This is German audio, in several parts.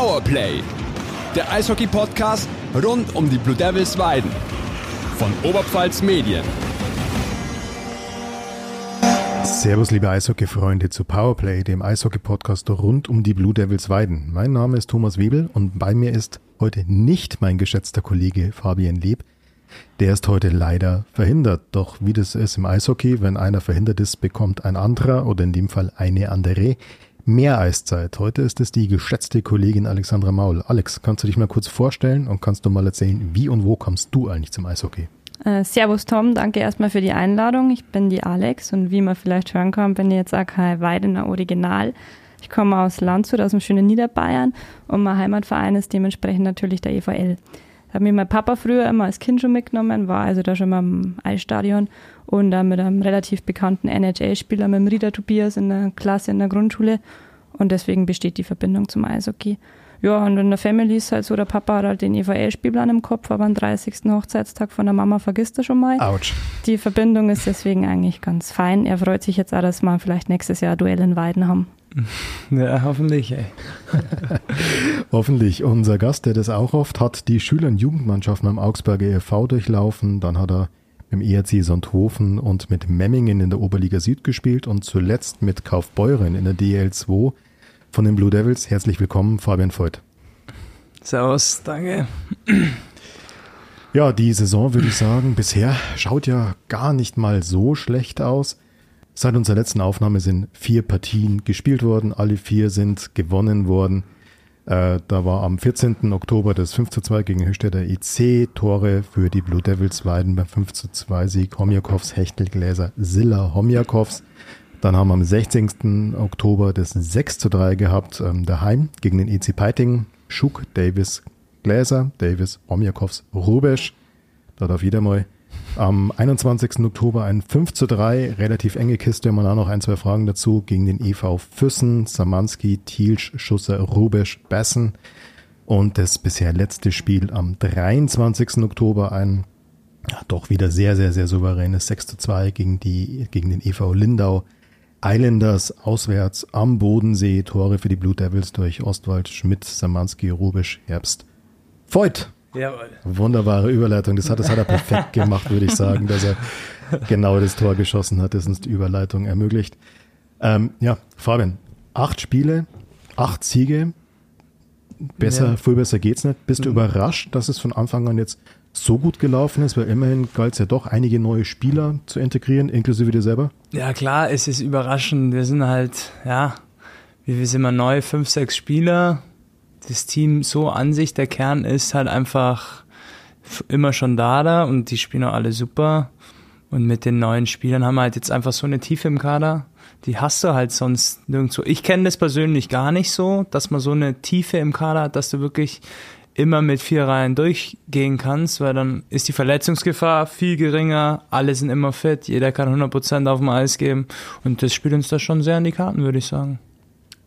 Powerplay, der Eishockey-Podcast rund um die Blue Devils Weiden von Oberpfalz Medien. Servus, liebe Eishockey-Freunde, zu Powerplay, dem Eishockey-Podcast rund um die Blue Devils Weiden. Mein Name ist Thomas Webel und bei mir ist heute nicht mein geschätzter Kollege Fabian Leb. Der ist heute leider verhindert. Doch wie das ist im Eishockey, wenn einer verhindert ist, bekommt ein anderer oder in dem Fall eine andere mehr Eiszeit. Heute ist es die geschätzte Kollegin Alexandra Maul. Alex, kannst du dich mal kurz vorstellen und kannst du mal erzählen, wie und wo kommst du eigentlich zum Eishockey? Äh, servus Tom, danke erstmal für die Einladung. Ich bin die Alex und wie man vielleicht hören kann, bin ich jetzt auch kein Weidener Original. Ich komme aus Landshut, aus dem schönen Niederbayern und mein Heimatverein ist dementsprechend natürlich der EVL. Da hat mich mein Papa früher immer als Kind schon mitgenommen, war also da schon mal im Eisstadion und dann mit einem relativ bekannten NHL-Spieler, mit dem Rieder Tobias in der Klasse in der Grundschule und deswegen besteht die Verbindung zum Eishockey. Ja, und in der Family ist halt so, der Papa hat halt den EVL-Spielplan im Kopf, aber am 30. Hochzeitstag von der Mama vergisst er schon mal. Autsch. Die Verbindung ist deswegen eigentlich ganz fein. Er freut sich jetzt auch, dass wir vielleicht nächstes Jahr Duell in Weiden haben. Ja, hoffentlich, ey. hoffentlich. Unser Gast, der das auch oft hat, die Schüler- und Jugendmannschaften am Augsburger e.V. durchlaufen. Dann hat er im ERC Sonthofen und mit Memmingen in der Oberliga Süd gespielt und zuletzt mit Kaufbeuren in der DL2 von den Blue Devils. Herzlich willkommen, Fabian Voigt. Servus, danke. Ja, die Saison würde ich sagen, bisher schaut ja gar nicht mal so schlecht aus. Seit unserer letzten Aufnahme sind vier Partien gespielt worden, alle vier sind gewonnen worden. Äh, da war am 14. Oktober das 5 zu 2 gegen Höchstädter EC, Tore für die Blue Devils Weiden beim 5 zu 2 Sieg, Homjakovs, Hechtelgläser, Silla, Homjakovs. Dann haben wir am 16. Oktober das 6 zu 3 gehabt, ähm, daheim gegen den EC Peiting, Schuk, Davis, Gläser, Davis, Omjakovs, Rubesch. Da darf jeder mal am 21. Oktober ein 5 zu 3, relativ enge Kiste, auch noch ein, zwei Fragen dazu, gegen den EV Füssen, Samanski, Thielsch, Schusser, Rubesch, Bessen. Und das bisher letzte Spiel am 23. Oktober ein ja, doch wieder sehr, sehr, sehr souveränes 6 zu 2 gegen, die, gegen den EV Lindau. Islanders auswärts am Bodensee, Tore für die Blue Devils durch Ostwald, Schmidt, Samanski, Rubisch, Herbst. Voigt! Jawohl. Wunderbare Überleitung. Das hat, das hat er perfekt gemacht, würde ich sagen, dass er genau das Tor geschossen hat, das uns die Überleitung ermöglicht. Ähm, ja, Fabian, acht Spiele, acht Siege. Besser, ja. viel besser geht's nicht. Bist du mhm. überrascht, dass es von Anfang an jetzt so gut gelaufen ist, weil immerhin galt es ja doch, einige neue Spieler zu integrieren, inklusive dir selber? Ja, klar, es ist überraschend. Wir sind halt, ja, wie viel sind wir neu? Fünf, sechs Spieler das Team so an sich, der Kern ist halt einfach immer schon da da und die spielen auch alle super. Und mit den neuen Spielern haben wir halt jetzt einfach so eine Tiefe im Kader. Die hast du halt sonst nirgendwo. Ich kenne das persönlich gar nicht so, dass man so eine Tiefe im Kader hat, dass du wirklich immer mit vier Reihen durchgehen kannst, weil dann ist die Verletzungsgefahr viel geringer, alle sind immer fit, jeder kann 100% auf dem Eis geben und das spielt uns da schon sehr in die Karten, würde ich sagen.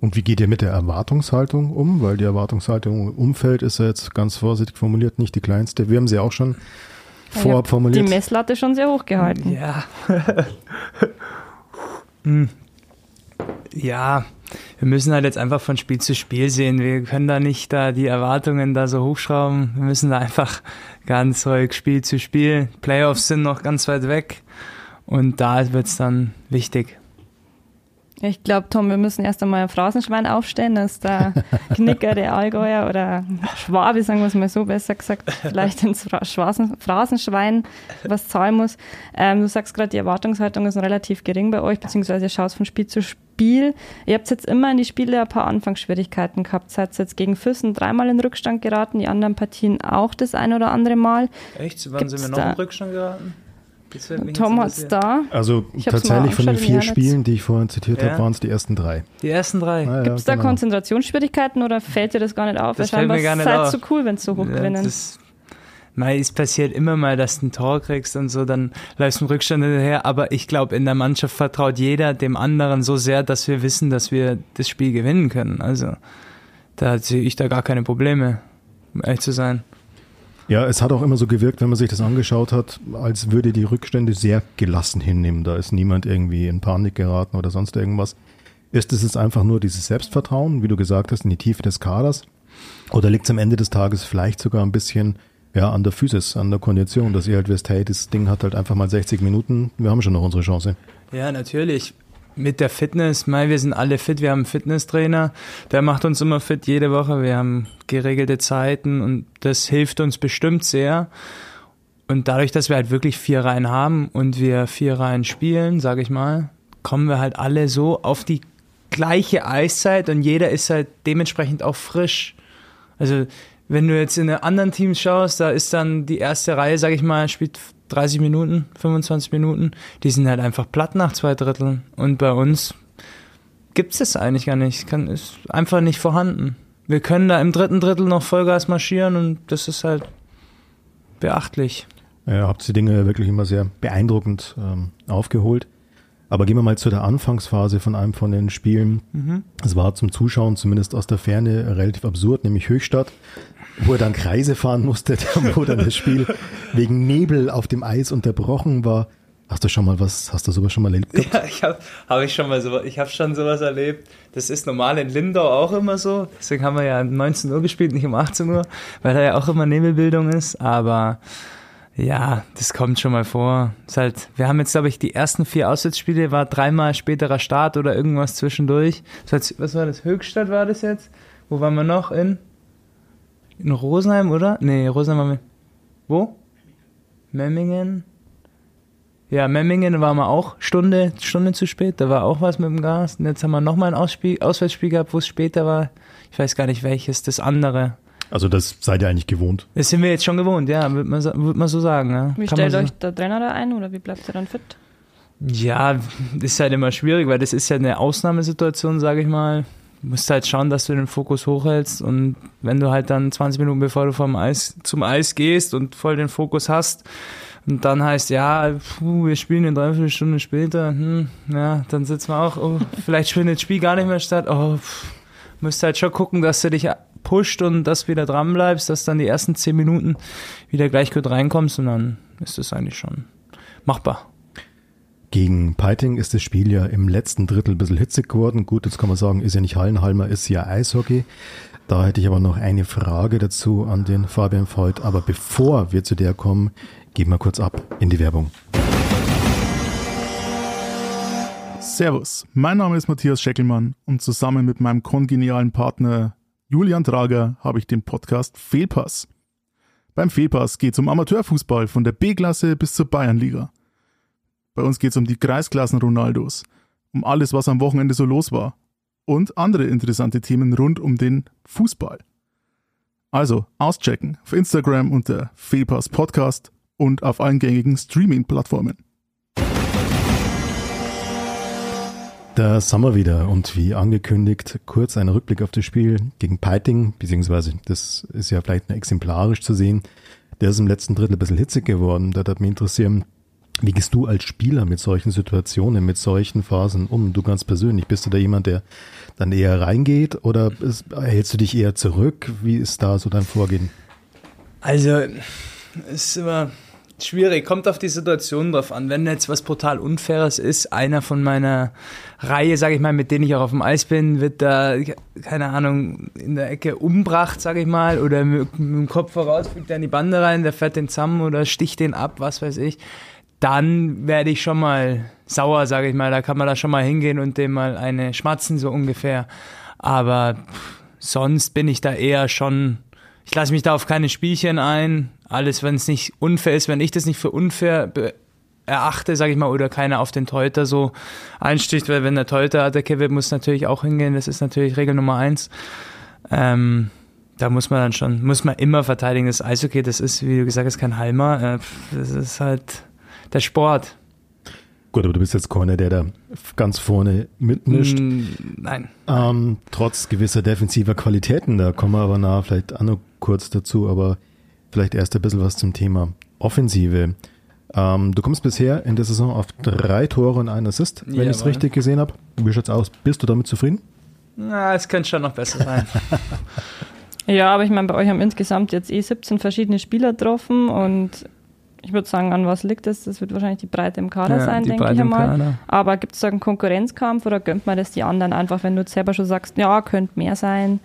Und wie geht ihr mit der Erwartungshaltung um? Weil die Erwartungshaltung im Umfeld ist ja jetzt ganz vorsichtig formuliert nicht die kleinste. Wir haben sie auch schon vorab formuliert. Die Messlatte schon sehr hoch gehalten. Ja. Hm. ja, wir müssen halt jetzt einfach von Spiel zu Spiel sehen. Wir können da nicht da die Erwartungen da so hochschrauben. Wir müssen da einfach ganz ruhig Spiel zu Spiel. Playoffs sind noch ganz weit weg und da wird es dann wichtig. Ich glaube, Tom, wir müssen erst einmal ein Phrasenschwein aufstellen, dass der Knicker, der Allgäuer oder Schwabe, sagen wir es mal so, besser gesagt, vielleicht ins Phrasenschwein was zahlen muss. Ähm, du sagst gerade, die Erwartungshaltung ist relativ gering bei euch, beziehungsweise schaust von Spiel zu Spiel. Ihr habt jetzt immer in die Spiele ein paar Anfangsschwierigkeiten gehabt. Seid jetzt gegen Füssen dreimal in Rückstand geraten, die anderen Partien auch das ein oder andere Mal. Echt? Wann sind wir noch in Rückstand geraten? Tom hat es da. Also tatsächlich von den vier Spielen, die ich vorhin zitiert ja. habe, waren es die ersten drei. Die ersten drei. Ah, ja, Gibt es da genau. Konzentrationsschwierigkeiten oder fällt dir das gar nicht auf? Das fällt mir gar nicht auf. so cool, wenn es so hoch ja, gewinnen. Mei, es passiert immer mal, dass du ein Tor kriegst und so, dann läufst du im Rückstand hinterher. Aber ich glaube, in der Mannschaft vertraut jeder dem anderen so sehr, dass wir wissen, dass wir das Spiel gewinnen können. Also da sehe ich da gar keine Probleme, um ehrlich zu sein. Ja, es hat auch immer so gewirkt, wenn man sich das angeschaut hat, als würde die Rückstände sehr gelassen hinnehmen. Da ist niemand irgendwie in Panik geraten oder sonst irgendwas. Ist es jetzt einfach nur dieses Selbstvertrauen, wie du gesagt hast, in die Tiefe des Kaders? Oder liegt es am Ende des Tages vielleicht sogar ein bisschen ja, an der Physis, an der Kondition, dass ihr halt wisst, hey, das Ding hat halt einfach mal 60 Minuten, wir haben schon noch unsere Chance. Ja, natürlich. Mit der Fitness, mei, wir sind alle fit, wir haben einen Fitnesstrainer, der macht uns immer fit jede Woche, wir haben geregelte Zeiten und das hilft uns bestimmt sehr. Und dadurch, dass wir halt wirklich vier Reihen haben und wir vier Reihen spielen, sage ich mal, kommen wir halt alle so auf die gleiche Eiszeit und jeder ist halt dementsprechend auch frisch. Also wenn du jetzt in anderen Teams schaust, da ist dann die erste Reihe, sag ich mal, spielt 30 Minuten, 25 Minuten. Die sind halt einfach platt nach zwei Dritteln. Und bei uns gibt es das eigentlich gar nicht. Kann, ist einfach nicht vorhanden. Wir können da im dritten Drittel noch Vollgas marschieren und das ist halt beachtlich. Ja, habt die Dinge wirklich immer sehr beeindruckend ähm, aufgeholt. Aber gehen wir mal zu der Anfangsphase von einem von den Spielen. Mhm. Es war zum Zuschauen, zumindest aus der Ferne, relativ absurd, nämlich Höchstadt wo er dann Kreise fahren musste, wo dann das Spiel wegen Nebel auf dem Eis unterbrochen war. Hast du schon mal was, hast du sowas schon mal erlebt? Gehabt? Ja, ich habe hab ich schon mal so, ich habe schon sowas erlebt. Das ist normal in Lindau auch immer so. Deswegen haben wir ja um 19 Uhr gespielt, nicht um 18 Uhr, weil da ja auch immer Nebelbildung ist. Aber ja, das kommt schon mal vor. Ist halt, wir haben jetzt, glaube ich, die ersten vier Auswärtsspiele, war dreimal späterer Start oder irgendwas zwischendurch. was war das? Höchstadt war das jetzt? Wo waren wir noch? In? In Rosenheim, oder? Nee, Rosenheim waren wir. Wo? Memmingen? Ja, Memmingen waren wir auch Stunde, Stunde zu spät. Da war auch was mit dem Gas. Und jetzt haben wir nochmal ein Ausspiel, Auswärtsspiel gehabt, wo es später war. Ich weiß gar nicht welches, das andere. Also das seid ihr eigentlich gewohnt? Das sind wir jetzt schon gewohnt, ja, würde man, würd man so sagen. Ja. Wie Kann stellt euch so der Trainer da ein oder wie bleibt ihr dann fit? Ja, das ist halt immer schwierig, weil das ist ja eine Ausnahmesituation, sage ich mal musst halt schauen, dass du den Fokus hochhältst und wenn du halt dann 20 Minuten bevor du vom Eis zum Eis gehst und voll den Fokus hast und dann heißt, ja, puh, wir spielen in dreiviertel Stunde später, hm, ja, dann sitzen wir auch, oh, vielleicht findet das Spiel gar nicht mehr statt, oh, pff, musst halt schon gucken, dass du dich pusht und dass du wieder dran bleibst, dass dann die ersten 10 Minuten wieder gleich gut reinkommst und dann ist das eigentlich schon machbar. Gegen Peiting ist das Spiel ja im letzten Drittel ein bisschen hitzig geworden. Gut, jetzt kann man sagen, ist ja nicht Hallenhalmer, ist ja Eishockey. Da hätte ich aber noch eine Frage dazu an den Fabian Voigt. Aber bevor wir zu der kommen, gehen wir kurz ab in die Werbung. Servus, mein Name ist Matthias Scheckelmann und zusammen mit meinem kongenialen Partner Julian Trager habe ich den Podcast Fehlpass. Beim Fehlpass geht es um Amateurfußball von der B-Klasse bis zur Bayernliga. Bei uns geht es um die Kreisklassen Ronaldos, um alles, was am Wochenende so los war und andere interessante Themen rund um den Fußball. Also auschecken auf Instagram unter Fehlpass Podcast und auf allen gängigen Streaming-Plattformen. Da sind wir wieder und wie angekündigt, kurz ein Rückblick auf das Spiel gegen Peiting, beziehungsweise das ist ja vielleicht exemplarisch zu sehen. Der ist im letzten Drittel ein bisschen hitzig geworden. Da hat mich interessieren, wie gehst du als Spieler mit solchen Situationen, mit solchen Phasen um? Du ganz persönlich, bist du da jemand, der dann eher reingeht oder hältst du dich eher zurück? Wie ist da so dein Vorgehen? Also, es ist immer schwierig, kommt auf die Situation drauf an. Wenn jetzt was brutal Unfaires ist, einer von meiner Reihe, sage ich mal, mit denen ich auch auf dem Eis bin, wird da, keine Ahnung, in der Ecke umbracht, sage ich mal, oder mit, mit dem Kopf voraus fliegt er in die Bande rein, der fährt den zusammen oder sticht den ab, was weiß ich dann werde ich schon mal sauer, sage ich mal. Da kann man da schon mal hingehen und dem mal eine schmatzen, so ungefähr. Aber sonst bin ich da eher schon, ich lasse mich da auf keine Spielchen ein. Alles, wenn es nicht unfair ist, wenn ich das nicht für unfair erachte, sage ich mal, oder keiner auf den Teuter so einsticht, weil wenn der Teuter attackiert wird, muss natürlich auch hingehen. Das ist natürlich Regel Nummer eins. Ähm, da muss man dann schon, muss man immer verteidigen. Das Eishockey, das ist, wie du gesagt hast, kein Halmer. Äh, das ist halt der Sport. Gut, aber du bist jetzt keiner, der da ganz vorne mitmischt. Mm, nein. Ähm, trotz gewisser defensiver Qualitäten, da kommen wir aber nach vielleicht auch noch kurz dazu, aber vielleicht erst ein bisschen was zum Thema Offensive. Ähm, du kommst bisher in der Saison auf drei Tore und einen Assist, wenn ich es richtig gesehen habe. Wie schaut's aus? Bist du damit zufrieden? Na, es könnte schon noch besser sein. ja, aber ich meine, bei euch haben insgesamt jetzt eh 17 verschiedene Spieler getroffen und ich würde sagen, an was liegt das? Das wird wahrscheinlich die Breite im Kader ja, sein, denke ich einmal. Aber gibt es da einen Konkurrenzkampf oder gönnt man das die anderen einfach, wenn du selber schon sagst, ja, könnte mehr sein?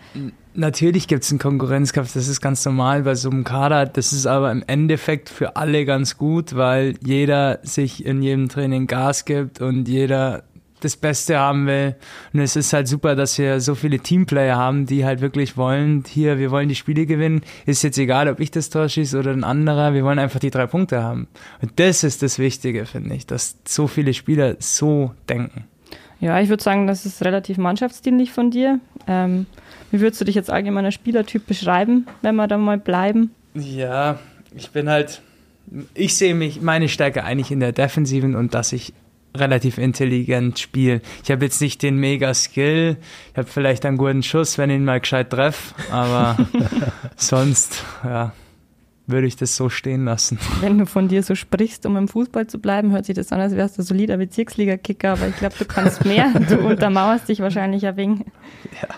natürlich gibt es einen Konkurrenzkampf, das ist ganz normal bei so einem Kader. Das ist aber im Endeffekt für alle ganz gut, weil jeder sich in jedem Training Gas gibt und jeder das Beste haben will. Und es ist halt super, dass wir so viele Teamplayer haben, die halt wirklich wollen, hier, wir wollen die Spiele gewinnen. Ist jetzt egal, ob ich das Tor schieße oder ein anderer, wir wollen einfach die drei Punkte haben. Und das ist das Wichtige, finde ich, dass so viele Spieler so denken. Ja, ich würde sagen, das ist relativ mannschaftsdienlich von dir. Ähm, wie würdest du dich jetzt allgemein als Spielertyp beschreiben, wenn wir da mal bleiben? Ja, ich bin halt, ich sehe mich, meine Stärke eigentlich in der Defensiven und dass ich relativ intelligent spiele. Ich habe jetzt nicht den mega Skill, ich habe vielleicht einen guten Schuss, wenn ich ihn mal gescheit treffe, aber sonst, ja, würde ich das so stehen lassen. Wenn du von dir so sprichst, um im Fußball zu bleiben, hört sich das an, als wärst du solider Bezirksliga-Kicker, aber ich glaube, du kannst mehr. Du untermauerst dich wahrscheinlich ein wenig. Ja.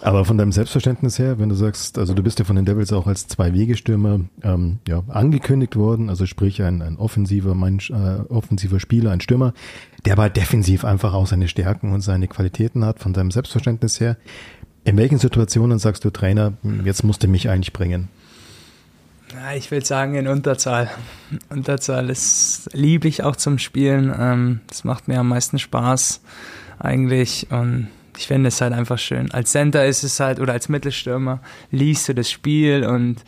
Aber von deinem Selbstverständnis her, wenn du sagst, also du bist ja von den Devils auch als Zwei-Wege-Stürmer ähm, ja, angekündigt worden, also sprich ein, ein offensiver, Mensch, äh, offensiver Spieler, ein Stürmer, der aber defensiv einfach auch seine Stärken und seine Qualitäten hat, von deinem Selbstverständnis her. In welchen Situationen sagst du, Trainer, jetzt musst du mich eigentlich bringen? Ja, ich würde sagen in Unterzahl. Unterzahl ist liebe ich auch zum Spielen. Ähm, das macht mir am meisten Spaß eigentlich und ich finde es halt einfach schön. Als Center ist es halt, oder als Mittelstürmer, liest du das Spiel und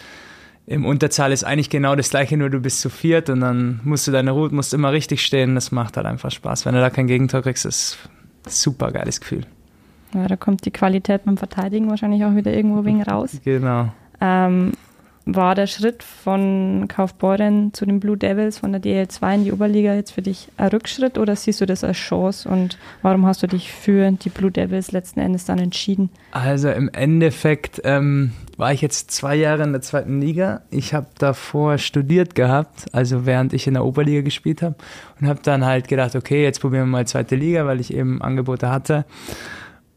im Unterzahl ist eigentlich genau das gleiche, nur du bist zu viert und dann musst du deine Route, musst immer richtig stehen. Das macht halt einfach Spaß. Wenn du da kein Gegentor kriegst, ist ein super geiles Gefühl. Ja, da kommt die Qualität beim Verteidigen wahrscheinlich auch wieder irgendwo wegen raus. Genau. Ähm, war der Schritt von Kaufbeuren zu den Blue Devils von der DL2 in die Oberliga jetzt für dich ein Rückschritt oder siehst du das als Chance und warum hast du dich für die Blue Devils letzten Endes dann entschieden? Also im Endeffekt ähm, war ich jetzt zwei Jahre in der zweiten Liga. Ich habe davor studiert gehabt, also während ich in der Oberliga gespielt habe und habe dann halt gedacht, okay, jetzt probieren wir mal zweite Liga, weil ich eben Angebote hatte.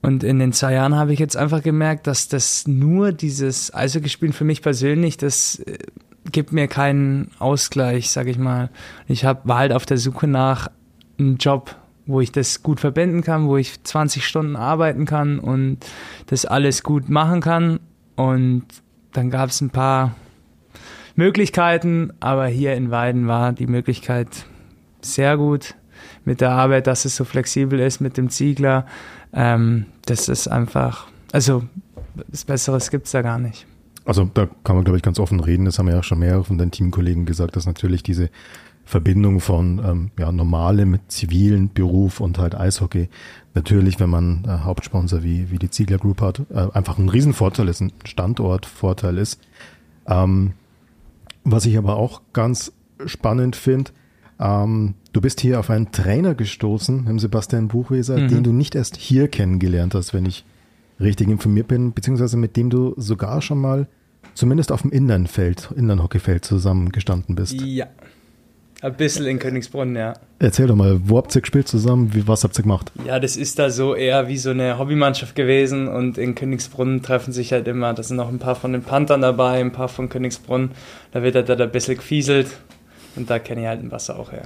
Und in den zwei Jahren habe ich jetzt einfach gemerkt, dass das nur dieses Eishockeyspielen für mich persönlich, das äh, gibt mir keinen Ausgleich, sage ich mal. Ich hab, war halt auf der Suche nach einem Job, wo ich das gut verbinden kann, wo ich 20 Stunden arbeiten kann und das alles gut machen kann. Und dann gab es ein paar Möglichkeiten, aber hier in Weiden war die Möglichkeit sehr gut mit der Arbeit, dass es so flexibel ist mit dem Ziegler. Ähm, das ist einfach, also das Besseres gibt es da gar nicht. Also da kann man, glaube ich, ganz offen reden. Das haben ja auch schon mehrere von den Teamkollegen gesagt, dass natürlich diese Verbindung von ähm, ja, normalem zivilen Beruf und halt Eishockey natürlich, wenn man äh, Hauptsponsor wie, wie die Ziegler Group hat, äh, einfach ein Riesenvorteil ist, ein Standortvorteil ist. Ähm, was ich aber auch ganz spannend finde, ähm, du bist hier auf einen Trainer gestoßen, im Sebastian Buchweser, mhm. den du nicht erst hier kennengelernt hast, wenn ich richtig informiert bin, beziehungsweise mit dem du sogar schon mal zumindest auf dem Innernfeld, Innernhockeyfeld zusammengestanden bist. Ja. Ein bisschen in Königsbrunn, ja. Erzähl doch mal, wo habt ihr gespielt zusammen? Wie, was habt ihr gemacht? Ja, das ist da so eher wie so eine Hobbymannschaft gewesen und in Königsbrunn treffen sich halt immer, da sind noch ein paar von den Panthern dabei, ein paar von Königsbrunn. Da wird halt da ein bisschen gefieselt und da kenne ich halt den Wasser auch her.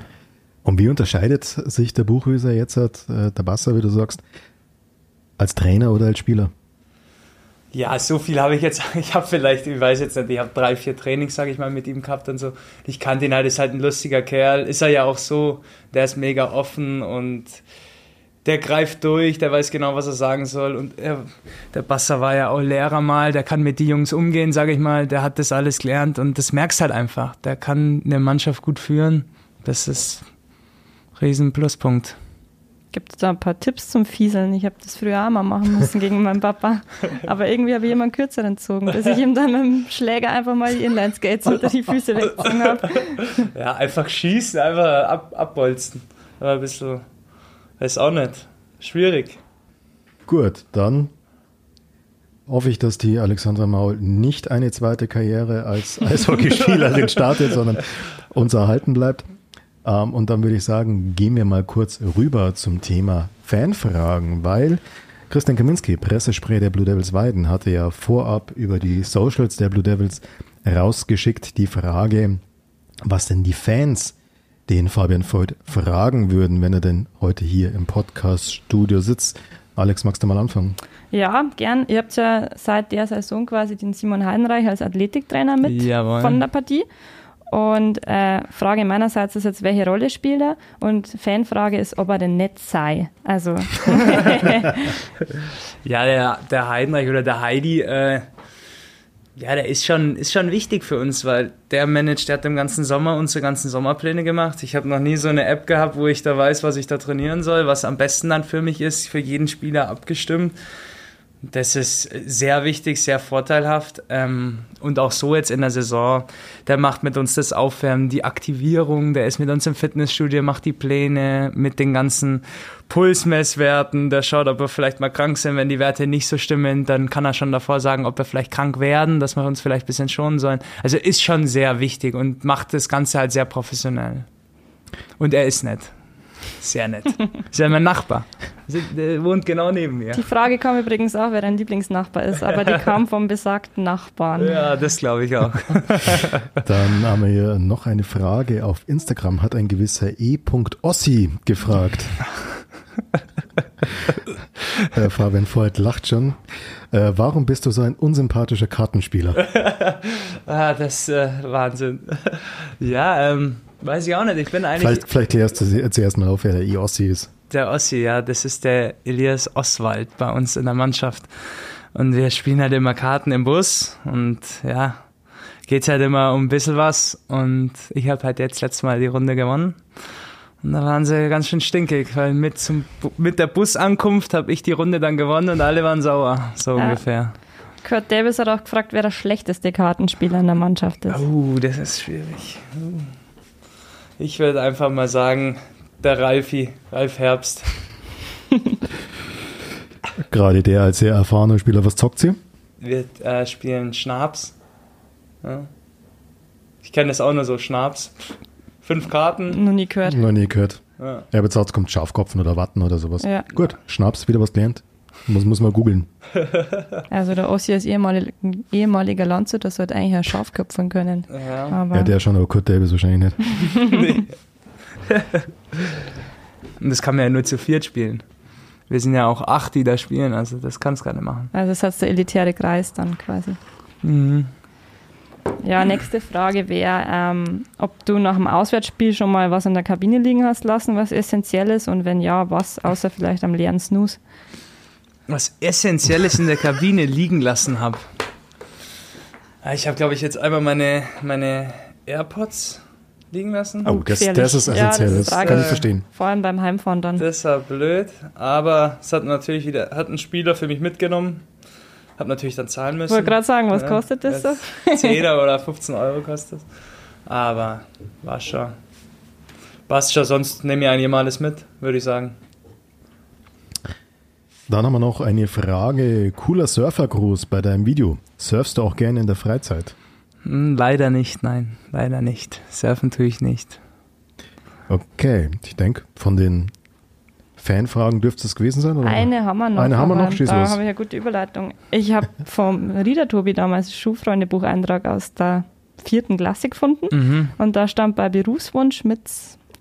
Und wie unterscheidet sich der Buchhöser jetzt, äh, der Basser, wie du sagst, als Trainer oder als Spieler? Ja, so viel habe ich jetzt. Ich habe vielleicht, ich weiß jetzt nicht, ich habe drei, vier Trainings, sage ich mal, mit ihm gehabt und so. Ich kannte ihn halt, ist halt ein lustiger Kerl. Ist er ja auch so. Der ist mega offen und der greift durch, der weiß genau, was er sagen soll. Und er, der Basser war ja auch Lehrer mal, der kann mit die Jungs umgehen, sage ich mal. Der hat das alles gelernt und das merkst halt einfach. Der kann eine Mannschaft gut führen. Das ist ein riesen Pluspunkt. Gibt es da ein paar Tipps zum Fieseln? Ich habe das früher auch mal machen müssen gegen meinen Papa. Aber irgendwie habe ich immer einen kürzeren gezogen, bis ich ihm dann mit dem Schläger einfach mal die Inline-Skates unter die Füße weggezogen habe. Ja, einfach schießen, einfach ab, abbolzen. Aber ein bisschen Weiß auch nicht. Schwierig. Gut, dann hoffe ich, dass die Alexandra Maul nicht eine zweite Karriere als Eishockeyspielerin startet, sondern uns erhalten bleibt. Ähm, und dann würde ich sagen, gehen wir mal kurz rüber zum Thema Fanfragen, weil Christian Kaminski, Pressesprecher der Blue Devils Weiden, hatte ja vorab über die Socials der Blue Devils rausgeschickt die Frage, was denn die Fans den Fabian Voigt fragen würden, wenn er denn heute hier im Podcast-Studio sitzt. Alex, magst du mal anfangen? Ja, gern. Ihr habt ja seit der Saison quasi den Simon Heidenreich als Athletiktrainer mit Jawohl. von der Partie. Und äh, Frage meinerseits ist jetzt, welche Rolle spielt er? Und Fanfrage ist, ob er denn nett sei. Also, Ja, der, der Heidenreich oder der Heidi, äh, ja, der ist schon, ist schon wichtig für uns, weil der managt, der hat im ganzen Sommer unsere ganzen Sommerpläne gemacht. Ich habe noch nie so eine App gehabt, wo ich da weiß, was ich da trainieren soll, was am besten dann für mich ist, für jeden Spieler abgestimmt. Das ist sehr wichtig, sehr vorteilhaft. Ähm, und auch so jetzt in der Saison, der macht mit uns das Aufwärmen, die Aktivierung, der ist mit uns im Fitnessstudio, macht die Pläne mit den ganzen Pulsmesswerten, der schaut, ob wir vielleicht mal krank sind. Wenn die Werte nicht so stimmen, dann kann er schon davor sagen, ob wir vielleicht krank werden, dass wir uns vielleicht ein bisschen schonen sollen. Also ist schon sehr wichtig und macht das Ganze halt sehr professionell. Und er ist nett. Sehr nett. Ist ja mein Nachbar. Der wohnt genau neben mir. die Frage kam übrigens auch, wer dein Lieblingsnachbar ist, aber die kam vom besagten Nachbarn. Ja, das glaube ich auch. Dann haben wir hier noch eine Frage. Auf Instagram hat ein gewisser E.Ossi gefragt. äh, Fabian Voigt lacht schon. Äh, warum bist du so ein unsympathischer Kartenspieler? Ah, das ist äh, Wahnsinn. Ja, ähm, weiß ich auch nicht. Ich bin eigentlich Vielleicht, vielleicht klärst du zuerst mal auf, wer der E.Ossi ist. der Ossi, ja. Das ist der Elias Oswald bei uns in der Mannschaft. Und wir spielen halt immer Karten im Bus und ja, geht's halt immer um ein bisschen was. Und ich habe halt jetzt letztes Mal die Runde gewonnen. Und da waren sie ganz schön stinkig, weil mit, zum, mit der Busankunft habe ich die Runde dann gewonnen und alle waren sauer, so Ja. ungefähr. Kurt Davis hat auch gefragt, wer der schlechteste Kartenspieler in der Mannschaft ist. Oh, das ist schwierig. Uh. Ich würde einfach mal sagen, der Ralfi, Ralf Herbst. Gerade der als sehr erfahrener Spieler. Was zockt sie? Wir äh, spielen Schnaps. Ja. Ich kenne das auch nur so, Schnaps. Fünf Karten. Noch nie gehört. Noch nie gehört. Ja. Er bezahlt, es kommt Schafkopfen oder Watten oder sowas. Ja. Gut, Schnaps, wieder was gelernt. Muss, muss man googeln. Also der Ossi als ehemalig, ehemaliger Landshut, der sollte eigentlich ein Schaf köpfen können. Ja. Aber Ja, der schon, aber Kurt Davis wahrscheinlich nicht. Und das kann man ja nur zu viert spielen. Wir sind ja auch acht, die da spielen, also das kannst du gar nicht machen. also das heißt der elitäre Kreis dann quasi. Mhm. Ja, nächste Frage wäre, ähm, ob du nach dem Auswärtsspiel schon mal was in der Kabine liegen hast lassen, was essentiell ist und wenn ja, was, außer vielleicht am leeren Snooze. Was Essentielles in der Kabine liegen lassen habe. Ich habe, glaube ich, jetzt einmal meine, meine AirPods liegen lassen. Oh, das, das ist Ja, essentiell, das das, ist kann ich verstehen. Vor allem beim Heimfahren dann. Das war blöd, aber es hat natürlich wieder, hat ein Spieler für mich mitgenommen. Hab natürlich dann zahlen Ich müssen. wollte gerade sagen, was Ja, kostet das so? 10 oder 15 Euro kostet. Aber war schon. Passt schon, sonst nehme ich eigentlich mal alles mit, würde ich sagen. Dann haben wir noch eine Frage. Cooler Surfergruß bei deinem Video. Surfst du auch gerne in der Freizeit? Hm, leider nicht, nein, leider nicht. Surfen tue ich nicht. Okay, ich denke, von den Fanfragen dürfte es gewesen sein, oder? Eine haben wir noch. Eine haben wir noch, schieß Da habe ich eine gute Überleitung. Ich habe vom Rieder-Tobi damals Schulfreunde-Bucheintrag aus der vierten Klasse gefunden. Mhm. Und da stand bei Berufswunsch mit,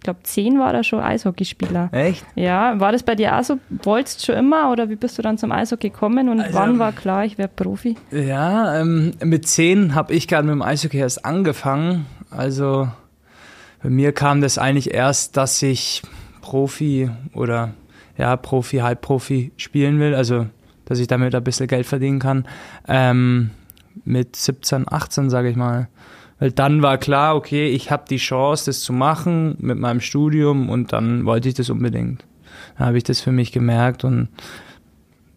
glaube, zehn war er schon Eishockeyspieler. Echt? Ja, war das bei dir auch so? Wolltest du schon immer oder wie bist du dann zum Eishockey gekommen und Also- wann war klar, ich werde Profi? Ja, ähm, mit 10 habe ich gerade mit dem Eishockey erst angefangen. Also bei mir kam das eigentlich erst, dass ich Profi oder ja, Profi, Halbprofi spielen will. Also dass ich damit ein bisschen Geld verdienen kann. Ähm, mit 17, 18, sage ich mal. Weil dann war klar, okay, ich habe die Chance, das zu machen mit meinem Studium und dann wollte ich das unbedingt. Dann habe ich das für mich gemerkt und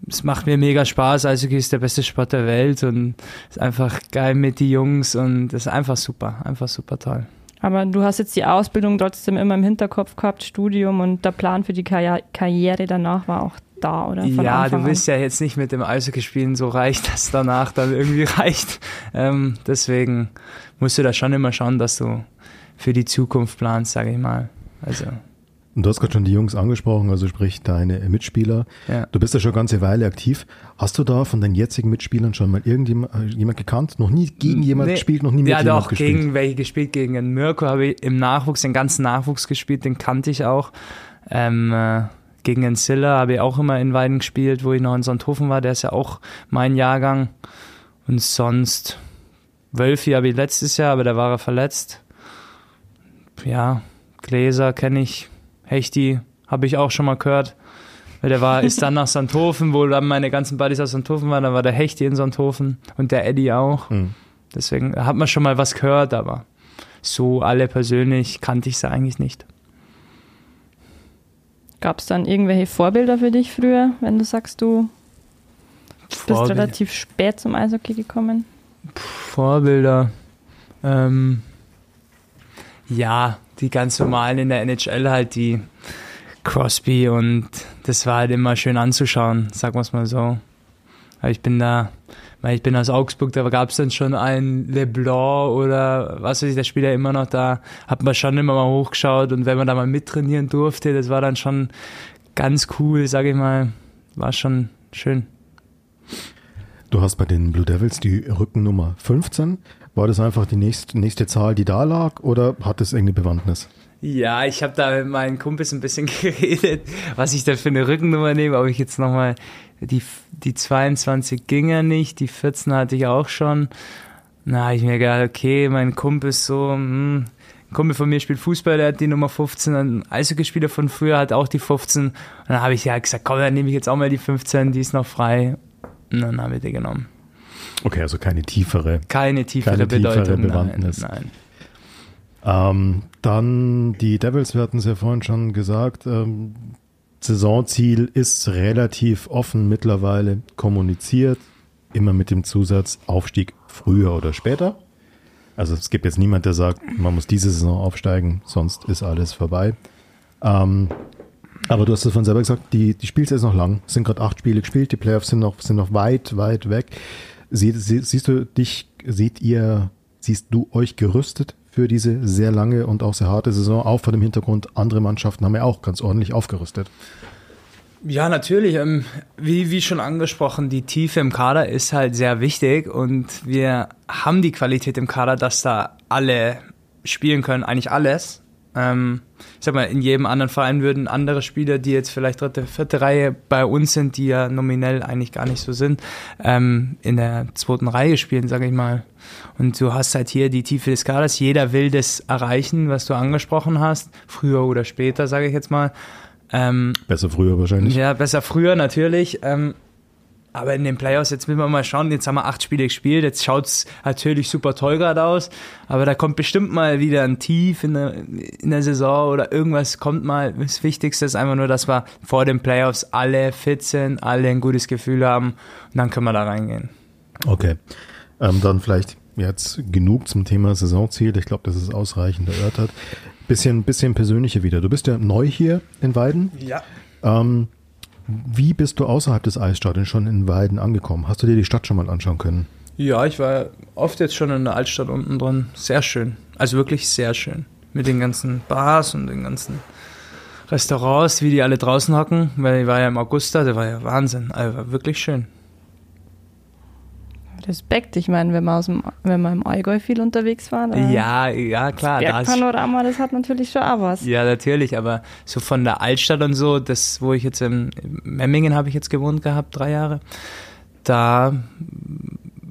es macht mir mega Spaß. Eishockey ist der beste Sport der Welt und ist einfach geil mit die Jungs und ist einfach super, einfach super toll. Aber du hast jetzt die Ausbildung trotzdem immer im Hinterkopf gehabt, Studium und der Plan für die Karri- Karriere danach war auch da, oder? Von ja, Anfang du bist ja jetzt nicht mit dem Eishockey spielen so reich, dass danach dann irgendwie reicht. Ähm, deswegen musst du da schon immer schauen, dass du für die Zukunft planst, sage ich mal. Also, Und du hast gerade schon die Jungs angesprochen, also sprich deine Mitspieler. ja. Du bist ja schon eine ganze Weile aktiv. Hast du da von deinen jetzigen Mitspielern schon mal irgendjemand äh, gekannt? Noch nie gegen jemand Nee. gespielt, noch nie mit Ja, jemand doch, gespielt? gegen welche gespielt? Gegen den Mirko habe ich im Nachwuchs, den ganzen Nachwuchs gespielt, den kannte ich auch. Ähm, äh, gegen den Silla habe ich auch immer in Weiden gespielt, wo ich noch in Sonthofen war. Der ist ja auch mein Jahrgang. Und sonst, Wölfi habe ich letztes Jahr, aber da war er verletzt. Ja, Gläser kenne ich. Hechti habe ich auch schon mal gehört. Weil der war, ist dann nach Sonthofen, wo dann meine ganzen Buddies aus Sonthofen waren. Da war der Hechti in Sonthofen und der Eddie auch. Mhm. Deswegen hat man schon mal was gehört, aber so alle persönlich kannte ich sie eigentlich nicht. Gab es dann irgendwelche Vorbilder für dich früher, wenn du sagst, du Vorbild. bist relativ spät zum Eishockey gekommen? Vorbilder. Ähm, ja, die ganz normalen in der NHL halt, die Crosby und das war halt immer schön anzuschauen, sagen wir es mal so. Aber ich bin da weil ich bin aus Augsburg, da gab es dann schon einen Leblanc oder was weiß ich, der spielt ja immer noch da, hat man schon immer mal hochgeschaut und wenn man da mal mittrainieren durfte, das war dann schon ganz cool, sage ich mal, war schon schön. Du hast bei den Blue Devils die Rückennummer 15. War das einfach die nächste, nächste Zahl, die da lag oder hat das irgendeine Bewandtnis? Ja, ich habe da mit meinen Kumpels ein bisschen geredet, was ich da für eine Rückennummer nehme, ob ich jetzt nochmal die, die 22 ging ja nicht, die 14 hatte ich auch schon. Na, hab ich mir gedacht, okay, mein Kumpel ist so, hm, ein Kumpel von mir spielt Fußball, der hat die Nummer 15, ein Eishockeyspieler von früher hat auch die 15. Und dann habe ich ja gesagt, komm, dann nehme ich jetzt auch mal die 15, die ist noch frei. Und dann habe ich die genommen. Okay, also keine tiefere. Keine tiefere keine Bedeutung. Tiefere Bewandtnis. Nein. nein. Ähm, dann die Devils, wir hatten es ja vorhin schon gesagt, ähm, Saisonziel ist relativ offen mittlerweile kommuniziert, immer mit dem Zusatz Aufstieg früher oder später. Also es gibt jetzt niemand, der sagt, man muss diese Saison aufsteigen, sonst ist alles vorbei. Ähm, aber du hast es von selber gesagt, die, die Spielzeit ist noch lang. Es sind gerade acht Spiele gespielt, die Playoffs sind noch, sind noch weit, weit weg. Sie, sie, siehst du dich, seht ihr, siehst du euch gerüstet für diese sehr lange und auch sehr harte Saison, auch vor dem Hintergrund, andere Mannschaften haben ja auch ganz ordentlich aufgerüstet. Ja, natürlich. Ähm, wie, wie schon angesprochen, die Tiefe im Kader ist halt sehr wichtig und wir haben die Qualität im Kader, dass da alle spielen können, eigentlich alles. Ähm, ich sag mal, in jedem anderen Verein würden andere Spieler, die jetzt vielleicht dritte, vierte Reihe bei uns sind, die ja nominell eigentlich gar nicht so sind, ähm, in der zweiten Reihe spielen, sage ich mal. Und du hast halt hier die Tiefe des Kaders. Jeder will das erreichen, was du angesprochen hast, früher oder später, sage ich jetzt mal. Ähm, besser früher wahrscheinlich. Ja, besser früher natürlich. Ähm, aber in den Playoffs, jetzt müssen wir mal schauen, jetzt haben wir acht Spiele gespielt, jetzt schaut es natürlich super toll gerade aus, aber da kommt bestimmt mal wieder ein Tief in der, in der Saison oder irgendwas kommt mal. Das Wichtigste ist einfach nur, dass wir vor den Playoffs alle fit sind, alle ein gutes Gefühl haben und dann können wir da reingehen. Okay, ähm, dann vielleicht jetzt genug zum Thema Saisonziel. Ich glaube, das ist ausreichend erörtert. Bisschen, bisschen persönlicher wieder. Du bist ja neu hier in Weiden. Ja. Ähm, wie bist du außerhalb des Eisstadions schon in Weiden angekommen? Hast du dir die Stadt schon mal anschauen können? Ja, ich war oft jetzt schon in der Altstadt unten drin. Sehr schön. Also wirklich sehr schön. Mit den ganzen Bars und den ganzen Restaurants, wie die alle draußen hocken. Weil ich war ja im August da, der war ja Wahnsinn. Also war wirklich schön. Respekt. Ich meine, wenn man, aus dem, wenn man im Allgäu viel unterwegs war. Ja, ja, klar. Das Bergpanorama, das hat natürlich schon auch was. Ja, natürlich, aber so von der Altstadt und so, das, wo ich jetzt in Memmingen habe ich jetzt gewohnt gehabt, drei Jahre, da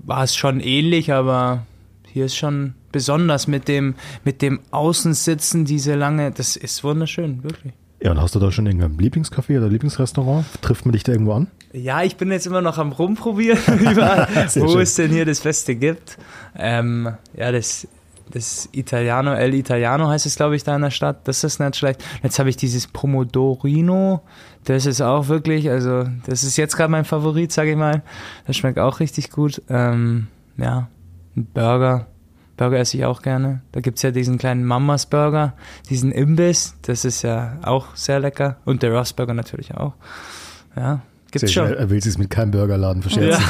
war es schon ähnlich, aber hier ist schon besonders mit dem, mit dem Außensitzen, diese lange, das ist wunderschön, wirklich. Ja, und hast du da schon irgendein Lieblingscafé oder Lieblingsrestaurant? Trifft man dich da irgendwo an? Ja, ich bin jetzt immer noch am Rumprobieren, wo schön. es denn hier das Beste gibt. Ähm, ja, das, das Italiano, El Italiano heißt es, glaube ich, da in der Stadt. Das ist nicht schlecht. Jetzt habe ich dieses Pomodorino. Das ist auch wirklich, also, das ist jetzt gerade mein Favorit, sage ich mal. Das schmeckt auch richtig gut. Ähm, ja, ein Burger Burger esse ich auch gerne. Da gibt es ja diesen kleinen Mamas Burger, diesen Imbiss, das ist ja auch sehr lecker. Und der Ross Burger natürlich auch. Ja, gibt's schon. Er will sich mit keinem Burgerladen verscherzen.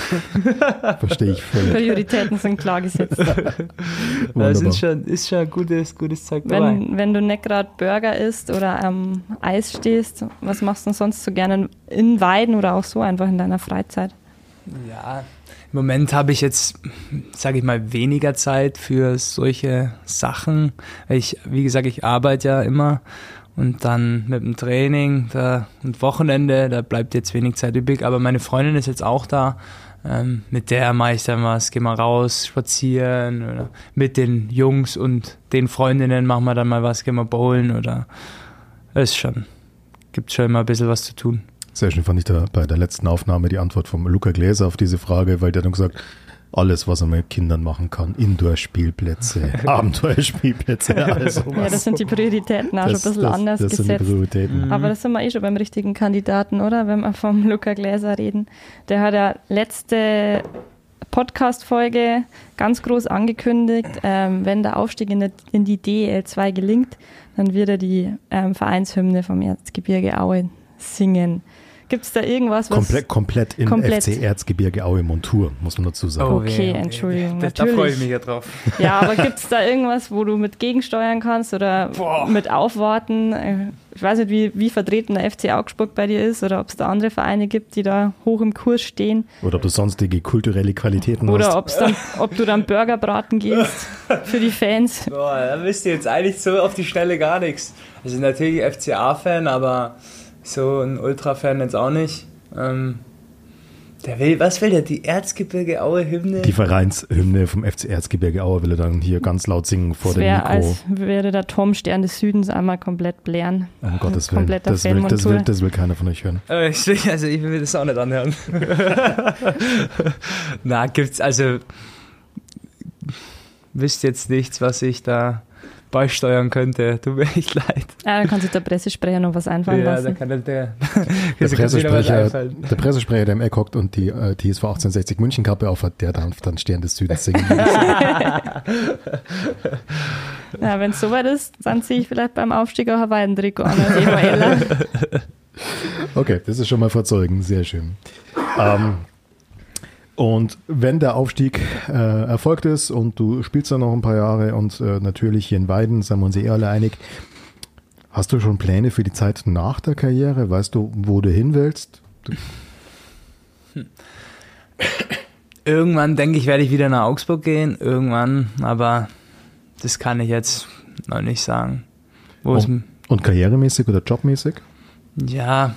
Ja. Verstehe ich völlig. Prioritäten sind klar gesetzt. das ist schon, ist schon gutes, gutes Zeug dabei. Wenn, wenn du nicht gerade Burger isst oder am Eis stehst, was machst du sonst so gerne in Weiden oder auch so einfach in deiner Freizeit? Ja, im Moment habe ich jetzt, sage ich mal, weniger Zeit für solche Sachen. Ich, wie gesagt, ich arbeite ja immer Und dann mit dem Training da, und Wochenende, da bleibt jetzt wenig Zeit übrig. Aber meine Freundin ist jetzt auch da. Ähm, mit der mache ich dann was, geh mal raus, spazieren oder mit den Jungs und den Freundinnen machen wir dann mal was, gehen wir bowlen oder ist schon, gibt schon immer ein bisschen was zu tun. Sehr schön fand ich da bei der letzten Aufnahme die Antwort von Luca Gläser auf diese Frage, weil der dann gesagt, alles, was man mit Kindern machen kann. Indoor-Spielplätze, Abenteuerspielplätze, alles sowas. Ja, das sind die Prioritäten auch das, schon ein bisschen das, anders das gesetzt. Sind die Prioritäten. Mhm. Aber das sind wir eh schon beim richtigen Kandidaten, oder? Wenn wir vom Luca Gläser reden. Der hat ja letzte Podcast-Folge ganz groß angekündigt, ähm, wenn der Aufstieg in, der, in, die DL2 gelingt, dann wird er die ähm, Vereinshymne vom Erzgebirge Aue singen. Gibt es da irgendwas, was. Komplett, komplett in komplett. FC Erzgebirge Aue Montur, muss man dazu sagen. Oh, okay, Entschuldigung. Da, da freue ich mich ja drauf. Ja, aber gibt es da irgendwas, wo du mit gegensteuern kannst oder Boah. mit aufwarten? Äh, ich weiß nicht, wie, wie vertreten der FC Augsburg bei dir ist oder ob es da andere Vereine gibt, die da hoch im Kurs stehen. Oder ob du sonstige kulturelle Qualitäten oder hast. Oder ob du dann Burger braten gehst für die Fans. Boah, da wisst ihr jetzt eigentlich so auf die Schnelle gar nichts. Also natürlich FCA-Fan, aber so ein Ultra-Fan jetzt auch nicht. Ähm, der will, was will der? Die Erzgebirge Aue Hymne? Die Vereinshymne vom FC Erzgebirge Aue will er dann hier ganz laut singen vor dem Mikro. als würde der Tom Stern des Südens einmal komplett blären. Um Gottes Willen. Das will, das, will, das will keiner von euch hören. Also ich will das auch nicht anhören. Na, gibt's also wisst jetzt nichts, was ich da beisteuern könnte. Tut mir echt leid. Ja, dann kann sich der Pressesprecher noch was einfallen ja, lassen. Ja, dann kann der, der, Pressesprecher, der Pressesprecher, der im Eck hockt und die äh, TSV 1860 München Kappe aufhat, der darf dann Stern des Südens singen. ja, wenn es soweit ist, dann ziehe ich vielleicht beim Aufstieg auch ein Trikot an als Emanuela. okay, das ist schon mal verzeugen. Sehr schön. Ähm, und wenn der Aufstieg äh, erfolgt ist und du spielst dann noch ein paar Jahre und äh, natürlich hier in Weiden, sind wir uns eh alle einig, hast du schon Pläne für die Zeit nach der Karriere? Weißt du, wo du hin willst? Du hm. Irgendwann denke ich, werde ich wieder nach Augsburg gehen, irgendwann, aber das kann ich jetzt noch nicht sagen. Und, und karrieremäßig oder jobmäßig? Ja,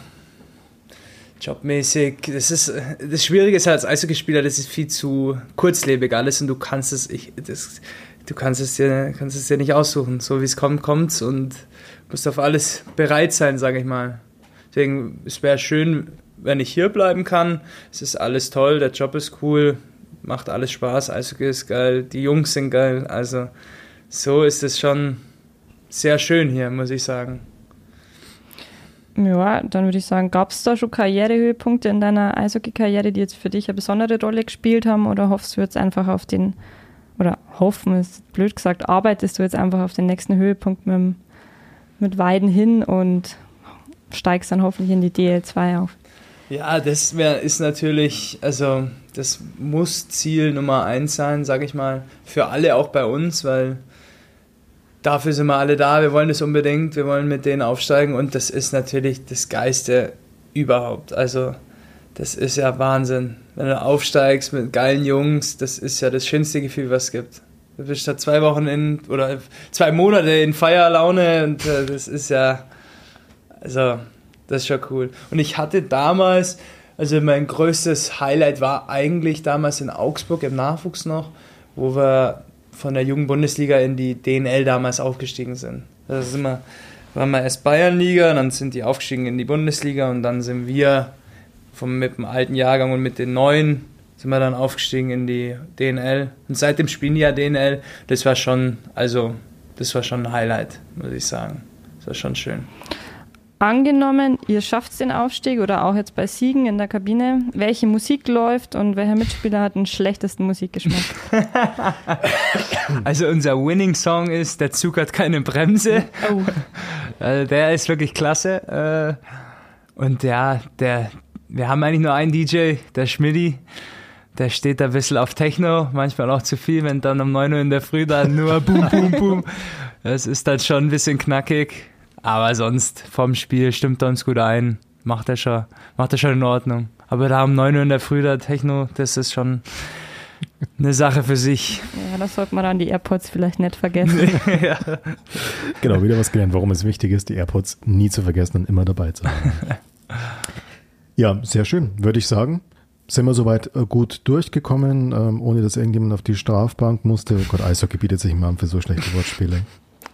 Jobmäßig, das ist das Schwierige ist halt als Eishockeyspieler, das ist viel zu kurzlebig alles und du kannst es, ich, das, du kannst es dir, kannst es dir nicht aussuchen. So wie es kommt, kommt's und musst auf alles bereit sein, sage ich mal. Deswegen, es wäre schön, wenn ich hier bleiben kann. Es ist alles toll, der Job ist cool, macht alles Spaß, Eishockey ist geil, die Jungs sind geil. Also so ist es schon sehr schön hier, muss ich sagen. Ja, dann würde ich sagen, gab es da schon Karrierehöhepunkte in deiner Eishockey-Karriere, die jetzt für dich eine besondere Rolle gespielt haben oder hoffst du jetzt einfach auf den, oder hoffen ist blöd gesagt, arbeitest du jetzt einfach auf den nächsten Höhepunkt mit, mit Weiden hin und steigst dann hoffentlich in die DL2 auf? Ja, das wär, ist natürlich, also das muss Ziel Nummer eins sein, sage ich mal, für alle auch bei uns, weil dafür sind wir alle da, wir wollen das unbedingt, wir wollen mit denen aufsteigen und das ist natürlich das Geiste überhaupt. Also das ist ja Wahnsinn. Wenn du aufsteigst mit geilen Jungs, das ist ja das schönste Gefühl, was es gibt. Du bist da zwei Wochen in oder zwei Monate in Feierlaune und äh, das ist ja, also das ist schon cool. Und ich hatte damals, also mein größtes Highlight war eigentlich damals in Augsburg im Nachwuchs noch, wo wir von der Jugendbundesliga in die DNL damals aufgestiegen sind. Das sind wir, waren wir erst Bayernliga, dann sind die aufgestiegen in die Bundesliga und dann sind wir vom, mit dem alten Jahrgang und mit den neuen sind wir dann aufgestiegen in die DNL. Und seitdem spielen die ja DNL. Das war schon, also, das war schon ein Highlight, muss ich sagen. Das war schon schön. Angenommen, ihr schafft den Aufstieg oder auch jetzt bei Siegen in der Kabine, welche Musik läuft und welcher Mitspieler hat den schlechtesten Musikgeschmack? also unser Winning Song ist Der Zug hat keine Bremse. Oh. Also der ist wirklich klasse. Äh, und ja, der, wir haben eigentlich nur einen DJ, der Schmidti. Der steht da ein bisschen auf Techno, manchmal auch zu viel, wenn dann um 9 Uhr in der Früh dann nur Boom, Boom, Boom. Das ist dann schon ein bisschen knackig. Aber sonst vom Spiel stimmt er uns gut ein. Macht er schon, macht er schon in Ordnung. Aber da um 9 Uhr in der Früh der Techno, das ist schon, eine Sache für sich. Ja, das sollte man dann die AirPods vielleicht nicht vergessen. ja. Genau, wieder was gelernt, warum es wichtig ist, die AirPods nie zu vergessen und immer dabei zu haben. ja, sehr schön, würde ich sagen. Sind wir soweit äh, gut durchgekommen, ähm, ohne dass irgendjemand auf die Strafbank musste. Oh Gott, Eishockey bietet sich mal an für so schlechte Wortspiele.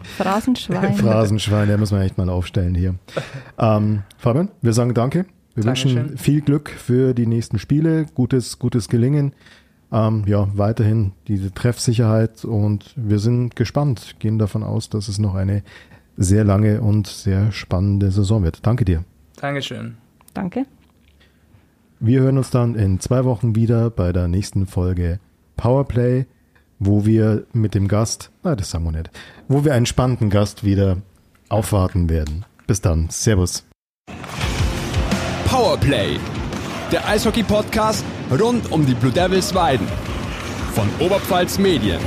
Phrasenschwein. Phrasenschwein, der muss man echt mal aufstellen hier. Ähm, Fabian, wir sagen danke. Wir Dankeschön. wünschen viel Glück für die nächsten Spiele, gutes, gutes Gelingen. Ähm, ja, weiterhin diese Treffsicherheit und wir sind gespannt, gehen davon aus, dass es noch eine sehr lange und sehr spannende Saison wird. Danke dir. Dankeschön. Danke. Wir hören uns dann in zwei Wochen wieder bei der nächsten Folge Powerplay, wo wir mit dem Gast, na, das sagen wir nicht, wo wir einen spannenden Gast wieder aufwarten werden. Bis dann. Servus. Powerplay, der Eishockey-Podcast rund um die Blue Devils Weiden von Oberpfalz Medien.